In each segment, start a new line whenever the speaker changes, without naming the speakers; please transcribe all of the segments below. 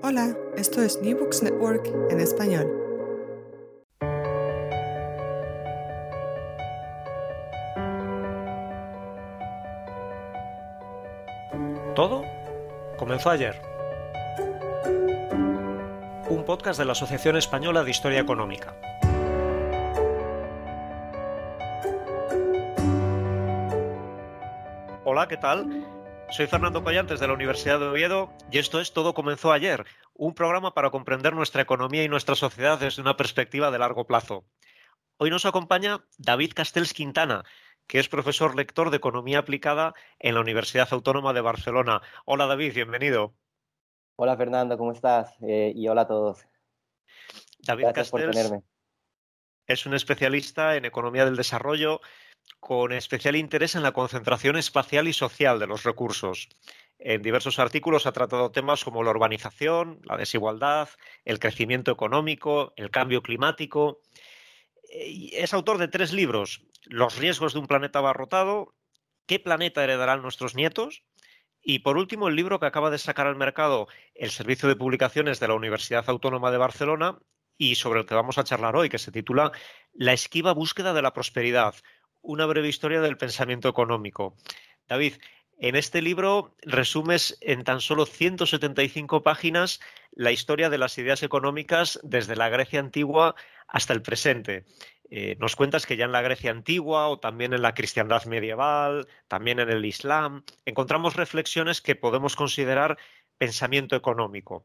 Hola, esto es New Books Network en español.
Todo comenzó ayer. Un podcast de la Asociación Española de Historia Económica. Hola, ¿qué tal? Soy Fernando Collantes de la Universidad de Oviedo y esto es Todo comenzó ayer, un programa para comprender nuestra economía y nuestra sociedad desde una perspectiva de largo plazo. Hoy nos acompaña David Castells Quintana, que es profesor lector de Economía Aplicada en la Universidad Autónoma de Barcelona. Hola David, bienvenido.
Hola Fernando, ¿cómo estás? Eh, y hola a todos.
David Castells es un especialista en economía del desarrollo con especial interés en la concentración espacial y social de los recursos. En diversos artículos ha tratado temas como la urbanización, la desigualdad, el crecimiento económico, el cambio climático. Es autor de tres libros, Los riesgos de un planeta abarrotado, ¿Qué planeta heredarán nuestros nietos? Y por último, el libro que acaba de sacar al mercado el Servicio de Publicaciones de la Universidad Autónoma de Barcelona y sobre el que vamos a charlar hoy, que se titula La esquiva búsqueda de la prosperidad, una breve historia del pensamiento económico. David, en este libro resumes en tan solo 175 páginas la historia de las ideas económicas desde la Grecia antigua hasta el presente. Eh, nos cuentas que ya en la Grecia antigua o también en la cristiandad medieval, también en el Islam, encontramos reflexiones que podemos considerar pensamiento económico.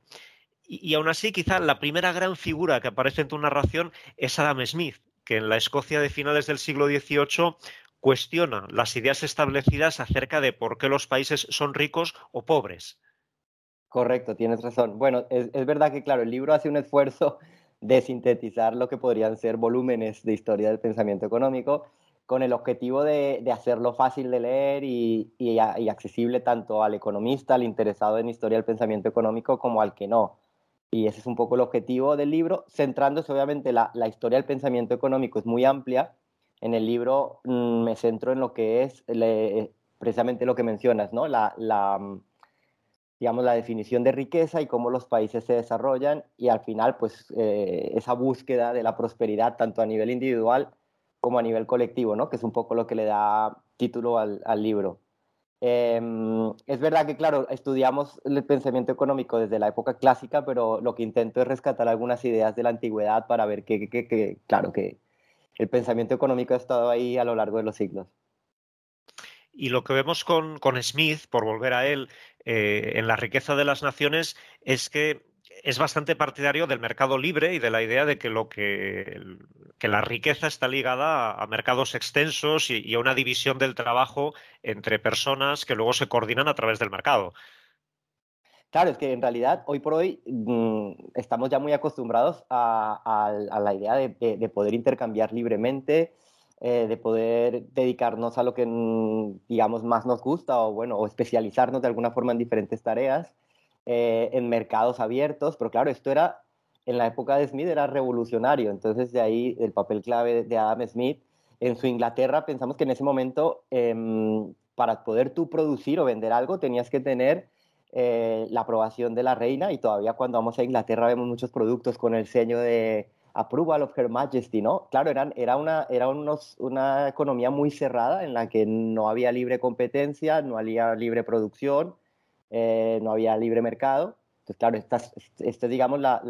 Y, y aún así, quizá la primera gran figura que aparece en tu narración es Adam Smith, que en la Escocia de finales del siglo XVIII cuestiona las ideas establecidas acerca de por qué los países son ricos o pobres.
Correcto, tienes razón. Bueno, es, verdad que, claro, el libro hace un esfuerzo de sintetizar lo que podrían ser volúmenes de historia del pensamiento económico con el objetivo de, hacerlo fácil de leer y, accesible tanto al economista, al interesado en historia del pensamiento económico, como al que no. Y ese es un poco el objetivo del libro, centrándose obviamente la, la historia del pensamiento económico es muy amplia. En el libro mm, me centro en lo que es precisamente lo que mencionas, ¿no? La, la, mm, digamos, la definición de riqueza y cómo los países se desarrollan y al final, pues, eh, esa búsqueda de la prosperidad tanto a nivel individual como a nivel colectivo, ¿no? Que es un poco lo que le da título al libro. Em, es verdad que, claro, estudiamos el pensamiento económico desde la época clásica, pero lo que intento es rescatar algunas ideas de la antigüedad para ver que, claro, que el pensamiento económico ha estado ahí a lo largo de los siglos.
Y lo que vemos con, Smith, por volver a él, eh, en la riqueza de las naciones, es que es bastante partidario del mercado libre y de la idea de que lo que, la riqueza está ligada a, mercados extensos y, a una división del trabajo entre personas que luego se coordinan a través del mercado.
Claro, es que en realidad hoy por hoy mm, estamos ya muy acostumbrados a, la idea de, poder intercambiar libremente, eh, de poder dedicarnos a lo que mm, digamos más nos gusta o bueno, o especializarnos de alguna forma en diferentes tareas. Eh, en mercados abiertos, pero claro, esto era, en la época de Smith era revolucionario, entonces de ahí el papel clave de Adam Smith. En su Inglaterra pensamos que en ese momento, em, para poder tú producir o vender algo, tenías que tener eh, la aprobación de la reina y todavía cuando vamos a Inglaterra vemos muchos productos con el sello de Approval of Her Majesty, ¿no? Claro, eran, era, una, era unos, una economía muy cerrada en la que no había libre competencia, no había libre producción, eh, no había libre mercado. Entonces, claro, esta, es, digamos, la,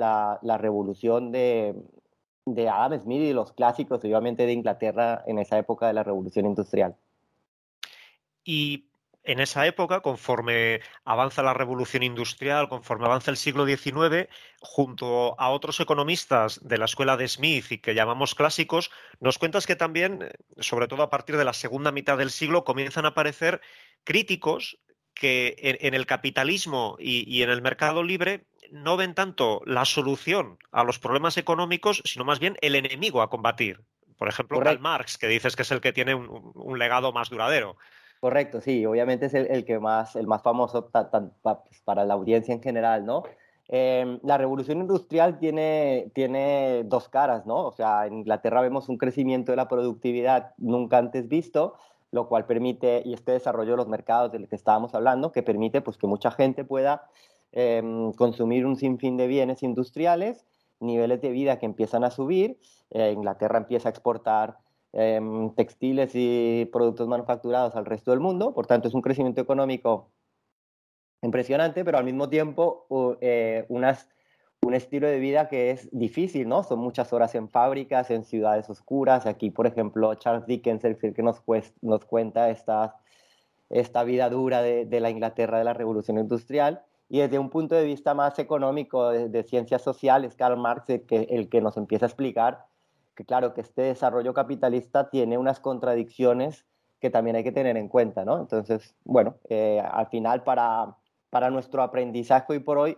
la, revolución de, de Adam Smith y los clásicos, obviamente, de Inglaterra en esa época de la revolución industrial.
Y en esa época, conforme avanza la revolución industrial, conforme avanza el siglo XIX, junto a otros economistas de la escuela de Smith y que llamamos clásicos, nos cuentas que también, sobre todo a partir de la segunda mitad del siglo, comienzan a aparecer críticos que en, el capitalismo y, en el mercado libre no ven tanto la solución a los problemas económicos, sino más bien el enemigo a combatir. Por ejemplo, Karl Marx, que dices que es el que tiene un legado más duradero.
Correcto, sí, obviamente es el, que más, el más famoso pues, para la audiencia en general, ¿no? Em, la revolución industrial tiene, tiene dos caras, ¿no? O sea, en Inglaterra vemos un crecimiento de la productividad nunca antes visto, lo cual permite, y este desarrollo de los mercados del que estábamos hablando, que permite pues, que mucha gente pueda em, consumir un sinfín de bienes industriales, niveles de vida que empiezan a subir, eh, Inglaterra empieza a exportar Em, textiles y productos manufacturados al resto del mundo. Por tanto, es un crecimiento económico impresionante, pero al mismo tiempo eh, unas, un estilo de vida que es difícil, ¿no? Son muchas horas en fábricas, en ciudades oscuras. Aquí, por ejemplo, Charles Dickens, el que nos, nos cuenta esta, esta vida dura de, de, la Inglaterra de la Revolución Industrial. Y desde un punto de vista más económico, de, de ciencias sociales, Karl Marx, el que, el que nos empieza a explicar que claro, que este desarrollo capitalista tiene unas contradicciones que también hay que tener en cuenta, ¿no? Entonces, bueno, eh, al final para, para nuestro aprendizaje hoy por hoy,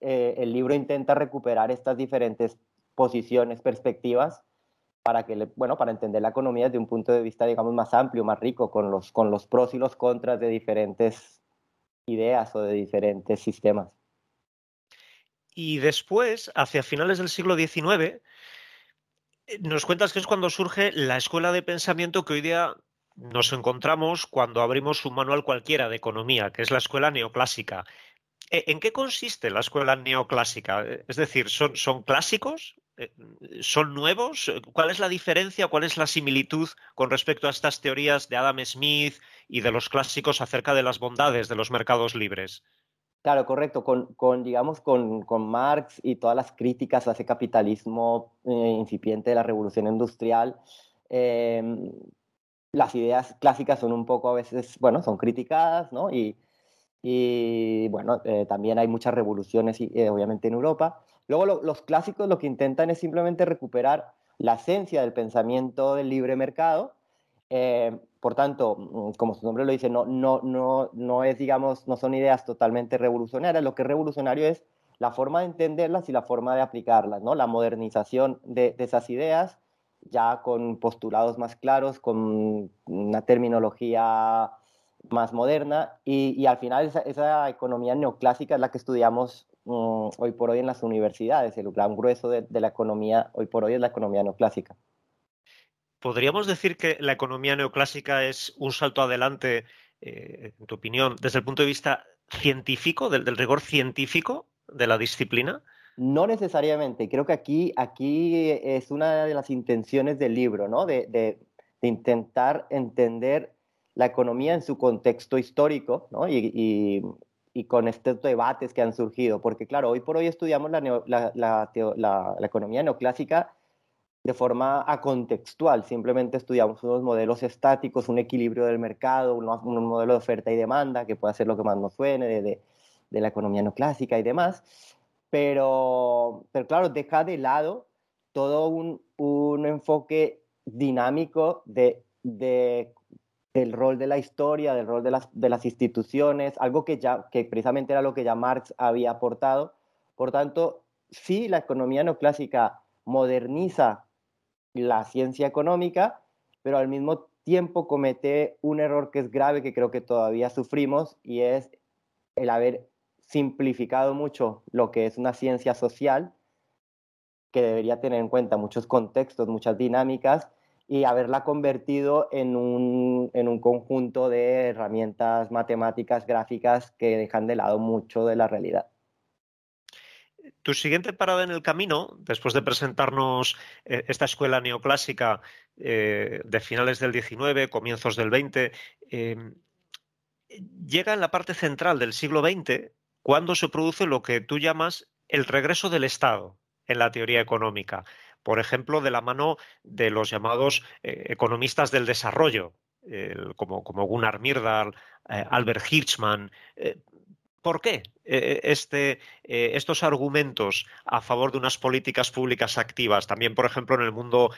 eh, el libro intenta recuperar estas diferentes posiciones, perspectivas, para que, bueno, para entender la economía desde un punto de vista, digamos, más amplio, más rico, con los, con los pros y los contras de diferentes ideas o de diferentes sistemas.
Y después, hacia finales del siglo XIX, eh, nos cuentas que es cuando surge la escuela de pensamiento que hoy día nos encontramos cuando abrimos un manual cualquiera de economía, que es la escuela neoclásica. Eh, ¿En qué consiste la escuela neoclásica? Eh, es decir, ¿son, clásicos? ¿Son nuevos? ¿Cuál es la diferencia, cuál es la similitud con respecto a estas teorías de Adam Smith y de los clásicos acerca de las bondades de los mercados libres?
Claro, correcto. Con, digamos, con, Marx y todas las críticas a ese capitalismo eh, incipiente de la revolución industrial, las ideas clásicas son un poco a veces, bueno, son criticadas, ¿no? Bueno, eh, también hay muchas revoluciones, eh, obviamente, en Europa. Luego, los clásicos lo que intentan es simplemente recuperar la esencia del pensamiento del libre mercado, eh, por tanto, mm, como su nombre lo dice, no, no, no, no es, digamos, no son ideas totalmente revolucionarias. Lo que es revolucionario es la forma de entenderlas y la forma de aplicarlas, ¿no? La modernización de, esas ideas, ya con postulados más claros, con una terminología más moderna y, al final esa, economía neoclásica es la que estudiamos mm, hoy por hoy en las universidades. El gran grueso de, de la economía hoy por hoy es la economía neoclásica.
¿Podríamos decir que la economía neoclásica es un salto adelante, eh, en tu opinión, desde el punto de vista científico, del, rigor científico de la disciplina?
No necesariamente. Creo que aquí, aquí es una de las intenciones del libro, ¿no? De, intentar entender la economía en su contexto histórico, ¿no? Y, con estos debates que han surgido. Porque, claro, hoy por hoy estudiamos la, la economía neoclásica de forma acontextual. Simplemente estudiamos unos modelos estáticos, un equilibrio del mercado, un, modelo de oferta y demanda, que puede ser lo que más nos suene de, la economía no clásica y demás. Pero, pero claro, deja de lado todo un, enfoque dinámico de, del rol de la historia, del rol de las, de las instituciones, algo que, ya, que precisamente era lo que ya Marx había aportado. Por tanto, sí, la economía neoclásica moderniza la ciencia económica, pero al mismo tiempo comete un error que es grave, que creo que todavía sufrimos, y es el haber simplificado mucho lo que es una ciencia social, que debería tener en cuenta muchos contextos, muchas dinámicas, y haberla convertido en un, en un conjunto de herramientas matemáticas, gráficas, que dejan de lado mucho de la realidad.
Tu siguiente parada en el camino, después de presentarnos eh, esta escuela neoclásica eh, de finales del 19, comienzos del 20, em, llega en la parte central del siglo XX, cuando se produce lo que tú llamas el regreso del Estado en la teoría económica. Por ejemplo, de la mano de los llamados eh, economistas del desarrollo, como, Gunnar Myrdal, eh, Albert Hirschman. Eh, ¿Por qué este, estos argumentos a favor de unas políticas públicas activas? También, por ejemplo, en el mundo,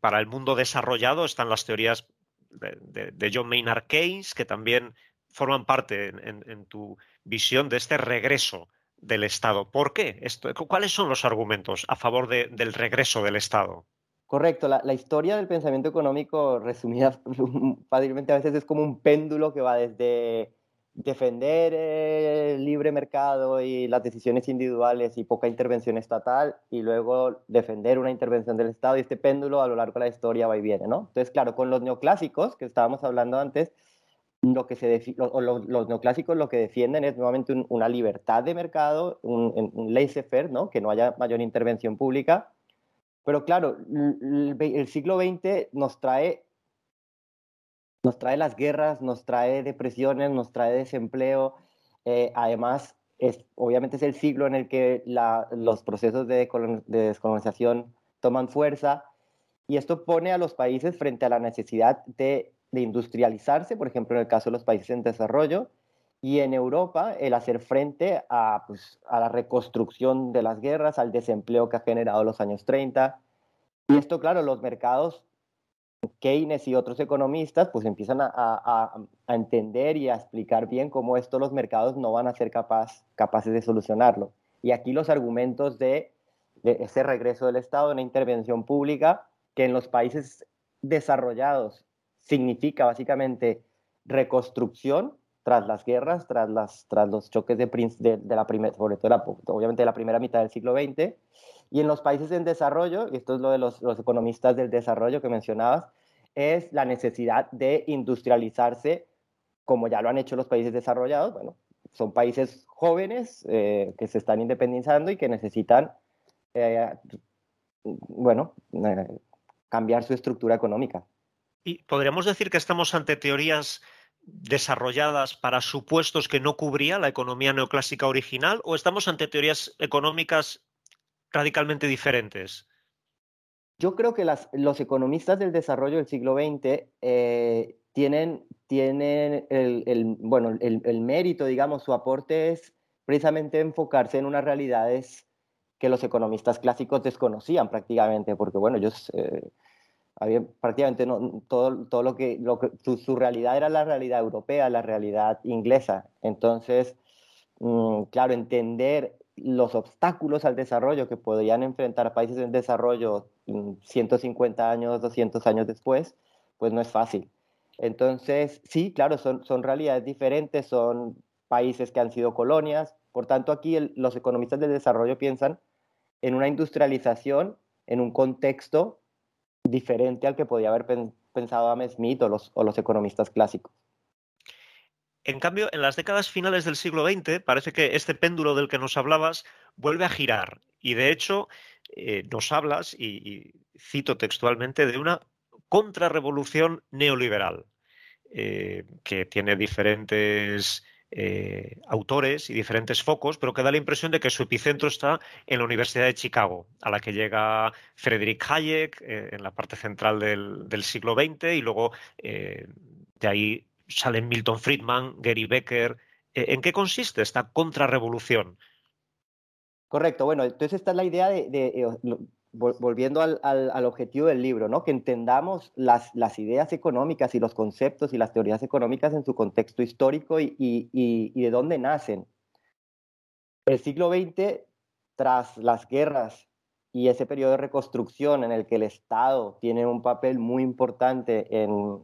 para el mundo desarrollado están las teorías de, John Maynard Keynes, que también forman parte en tu visión de este regreso del Estado. ¿Por qué? ¿Cuáles son los argumentos a favor del regreso del Estado?
Correcto, la, historia del pensamiento económico, resumida fácilmente, a veces es como un péndulo que va desde defender el libre mercado y las decisiones individuales y poca intervención estatal, y luego defender una intervención del Estado, y este péndulo a lo largo de la historia va y viene, ¿no? Entonces, claro, con los neoclásicos que estábamos hablando antes, lo que se los, neoclásicos lo que defienden es nuevamente una libertad de mercado, un, laissez-faire, ¿no? que no haya mayor intervención pública. Pero claro, el, siglo XX nos trae, nos trae las guerras, nos trae depresiones, nos trae desempleo. Eh, además, es, obviamente es el siglo en el que los procesos de descolonización toman fuerza y esto pone a los países frente a la necesidad de de industrializarse, por ejemplo, en el caso de los países en desarrollo, y en Europa el hacer frente a, pues, a la reconstrucción de las guerras, al desempleo que ha generado los años 30. Y esto, claro, los mercados, Keynes y otros economistas, pues empiezan a, a, a entender y a explicar bien cómo esto los mercados no van a ser capaz, capaces de solucionarlo. Y aquí los argumentos de, de ese regreso del Estado, una intervención pública, que en los países desarrollados significa básicamente reconstrucción tras las guerras, tras, las, tras los choques de, de, la primera, sobre todo obviamente de la primera mitad del siglo XX, y en los países en desarrollo, y esto es lo de los, los economistas del desarrollo que mencionabas, es la necesidad de industrializarse como ya lo han hecho los países desarrollados. Bueno, son países jóvenes eh, que se están independizando y que necesitan, eh, bueno, eh, cambiar su estructura económica.
¿Y podríamos decir que estamos ante teorías desarrolladas para supuestos que no cubría la economía neoclásica original o estamos ante teorías económicas radicalmente diferentes?
Yo creo que los economistas del desarrollo del siglo XX eh, tienen, el, bueno, el, mérito, digamos, su aporte es precisamente enfocarse en unas realidades que los economistas clásicos desconocían prácticamente, porque bueno, ellos eh, había prácticamente todo, todo lo que, su, realidad era la realidad europea, la realidad inglesa. Entonces, mm, claro, entender los obstáculos al desarrollo que podían enfrentar países en desarrollo 150 mm, años, 200 años después, pues no es fácil. Entonces, sí, claro, son, son realidades diferentes, son países que han sido colonias. Por tanto, aquí los economistas del desarrollo piensan en una industrialización en un contexto diferente al que podía haber pensado Adam Smith o los, economistas clásicos.
En cambio, en las décadas finales del siglo XX parece que este péndulo del que nos hablabas vuelve a girar. Y de hecho, eh, nos hablas, y, cito textualmente, de una contrarrevolución neoliberal, eh, que tiene diferentes eh, autores y diferentes focos, pero que da la impresión de que su epicentro está en la Universidad de Chicago, a la que llega Friedrich Hayek eh, en la parte central del, siglo XX y luego eh, de ahí salen Milton Friedman, Gary Becker. ¿En qué consiste esta contrarrevolución?
Correcto, bueno, entonces esta es la idea de, volviendo al, objetivo del libro, ¿no? que entendamos las, las, ideas económicas y los conceptos y las teorías económicas en su contexto histórico y, y, de dónde nacen. El siglo XX, tras las guerras y ese periodo de reconstrucción en el que el Estado tiene un papel muy importante en,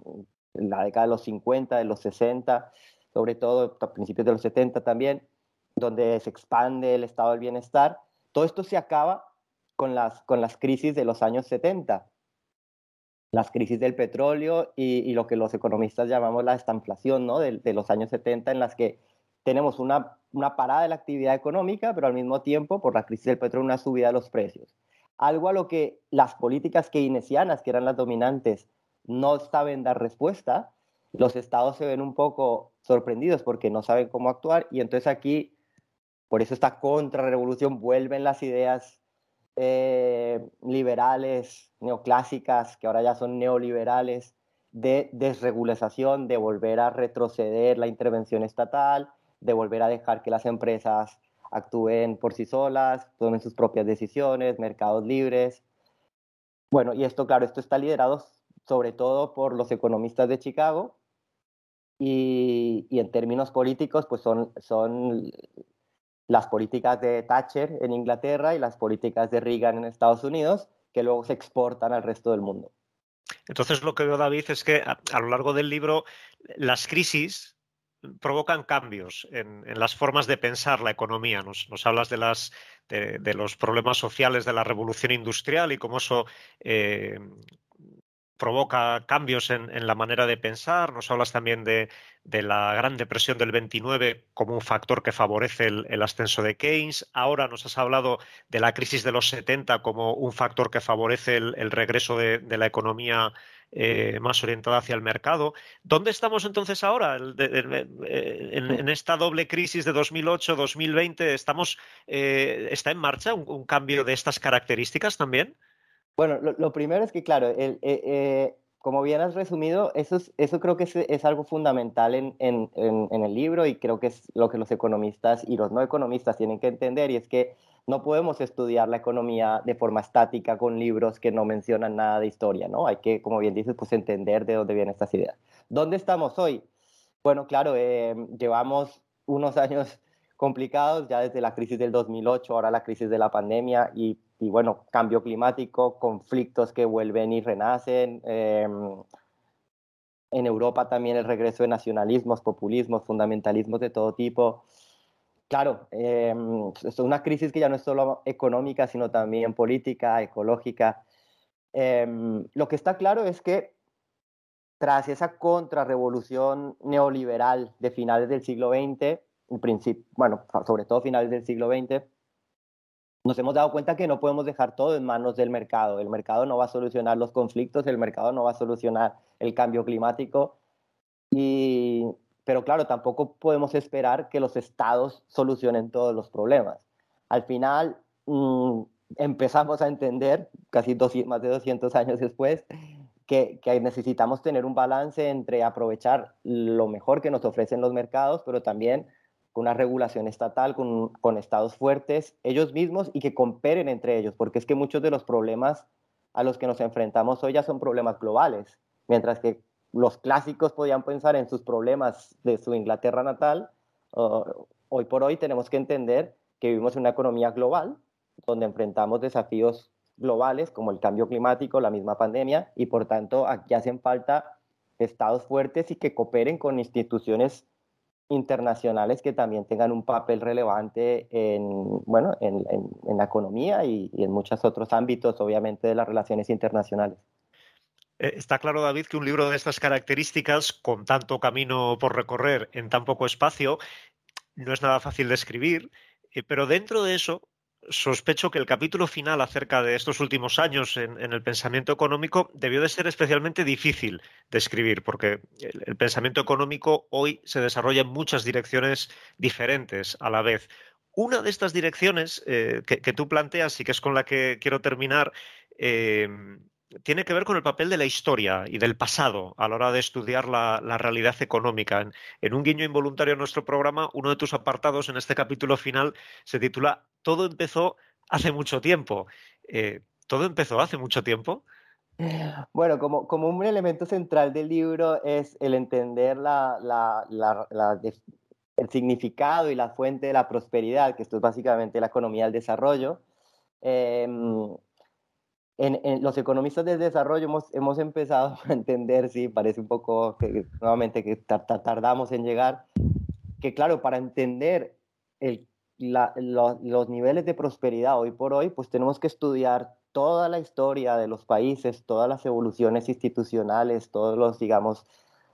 la década de los 50, de los 60, sobre todo a principios de los 70 también, donde se expande el estado del bienestar, todo esto se acaba con las, con las crisis de los años 70, las crisis del petróleo y, lo que los economistas llamamos la estanflación ¿no? de, los años 70, en las que tenemos una, una parada de la actividad económica, pero al mismo tiempo, por la crisis del petróleo, una subida de los precios. Algo a lo que las políticas keynesianas, que eran las dominantes, no saben dar respuesta, los estados se ven un poco sorprendidos porque no saben cómo actuar y entonces aquí, por eso esta contrarrevolución, vuelven las ideas eh, liberales, neoclásicas, que ahora ya son neoliberales, de desregulación, de volver a retroceder la intervención estatal, de volver a dejar que las empresas actúen por sí solas, tomen sus propias decisiones, mercados libres. Bueno, y esto, claro, esto está liderado sobre todo por los economistas de Chicago y, en términos políticos, pues son, son las políticas de Thatcher en Inglaterra y las políticas de Reagan en Estados Unidos, que luego se exportan al resto del mundo.
Entonces, lo que veo, David, es que a, lo largo del libro las crisis provocan cambios en, las formas de pensar la economía. Nos, hablas de, los problemas sociales de la revolución industrial y cómo eso eh, provoca cambios en, la manera de pensar. Nos hablas también de, la Gran Depresión del 29 como un factor que favorece el, ascenso de Keynes. Ahora nos has hablado de la crisis de los 70 como un factor que favorece el, regreso de, la economía eh, más orientada hacia el mercado. ¿Dónde estamos entonces ahora? Eh, en, esta doble crisis de 2008-2020, estamos, eh, ¿está en marcha un cambio de estas características también?
Bueno, lo, primero es que, claro, eh, eh, como bien has resumido, eso, es, eso creo que es, algo fundamental en, en, en, el libro y creo que es lo que los economistas y los no economistas tienen que entender y es que no podemos estudiar la economía de forma estática con libros que no mencionan nada de historia, ¿no? Hay que, como bien dices, pues entender de dónde vienen estas ideas. ¿Dónde estamos hoy? Bueno, claro, eh, llevamos unos años complicados ya desde la crisis del 2008, ahora la crisis de la pandemia y bueno, cambio climático, conflictos que vuelven y renacen. Em, en Europa también el regreso de nacionalismos, populismos, fundamentalismos de todo tipo. Claro, eh, es una crisis que ya no es solo económica, sino también política, ecológica. Em, lo que está claro es que tras esa contrarrevolución neoliberal de finales del siglo XX, principio, bueno, sobre todo finales del siglo XX, nos hemos dado cuenta que no podemos dejar todo en manos del mercado. El mercado no va a solucionar los conflictos, el mercado no va a solucionar el cambio climático. Y, pero claro, tampoco podemos esperar que los estados solucionen todos los problemas. Al final mm, empezamos a entender, casi más de 200 años después, que, que, necesitamos tener un balance entre aprovechar lo mejor que nos ofrecen los mercados, pero también una regulación estatal, con, con, estados fuertes ellos mismos y que cooperen entre ellos, porque es que muchos de los problemas a los que nos enfrentamos hoy ya son problemas globales, mientras que los clásicos podían pensar en sus problemas de su Inglaterra natal, hoy por hoy tenemos que entender que vivimos en una economía global, donde enfrentamos desafíos globales como el cambio climático, la misma pandemia, y por tanto aquí hacen falta estados fuertes y que cooperen con instituciones internacionales que también tengan un papel relevante en, bueno, en, la economía y, en muchos otros ámbitos, obviamente, de las relaciones internacionales.
Eh, está claro, David, que un libro de estas características, con tanto camino por recorrer en tan poco espacio, no es nada fácil de escribir, eh, pero dentro de eso sospecho que el capítulo final acerca de estos últimos años en, el pensamiento económico debió de ser especialmente difícil de escribir, porque el, pensamiento económico hoy se desarrolla en muchas direcciones diferentes a la vez. Una de estas direcciones eh, que, tú planteas y que es con la que quiero terminar, eh, tiene que ver con el papel de la historia y del pasado a la hora de estudiar la, realidad económica. En, un guiño involuntario en nuestro programa, uno de tus apartados en este capítulo final se titula Todo empezó hace mucho tiempo. Eh, ¿Todo empezó hace mucho tiempo?
Bueno, como, como, un elemento central del libro es el entender el significado y la fuente de la prosperidad, que esto es básicamente la economía del desarrollo. Em, en, los economistas del desarrollo hemos, hemos, empezado a entender, sí, parece un poco que nuevamente que tardamos en llegar, que claro, para entender el, los niveles de prosperidad hoy por hoy, pues tenemos que estudiar toda la historia de los países, todas las evoluciones institucionales, todos los, digamos,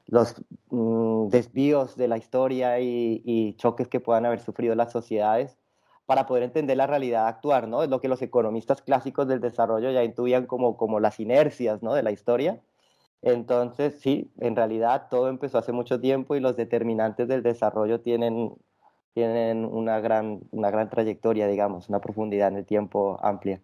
los mm, desvíos de la historia y choques que puedan haber sufrido las sociedades para poder entender la realidad actuar, ¿no? Es lo que los economistas clásicos del desarrollo ya intuían como, como las inercias, ¿no? De la historia. Entonces, sí, en realidad todo empezó hace mucho tiempo y los determinantes del desarrollo tienen, tienen una, gran, una gran trayectoria, digamos, una profundidad en el tiempo amplia.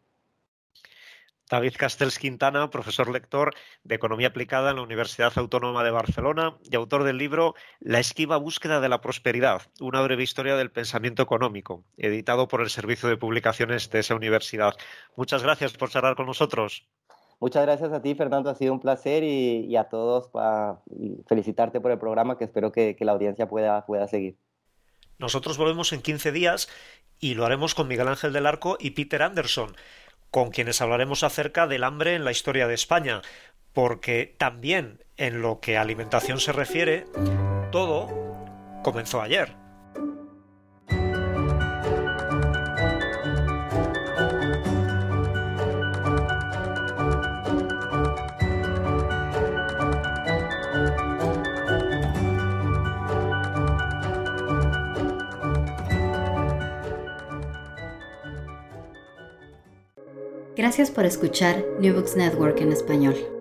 David Castells Quintana, profesor lector de Economía Aplicada en la Universidad Autónoma de Barcelona y autor del libro La esquiva búsqueda de la prosperidad, una breve historia del pensamiento económico, editado por el Servicio de Publicaciones de esa universidad. Muchas gracias por charlar con nosotros.
Muchas gracias a ti, Fernando. Ha sido un placer y, a todos para felicitarte por el programa que espero que, la audiencia pueda, pueda seguir.
Nosotros volvemos en 15 días y lo haremos con Miguel Ángel del Arco y Peter Anderson, con quienes hablaremos acerca del hambre en la historia de España, porque también en lo que alimentación se refiere, todo comenzó ayer.
Gracias por escuchar New Books Network en español.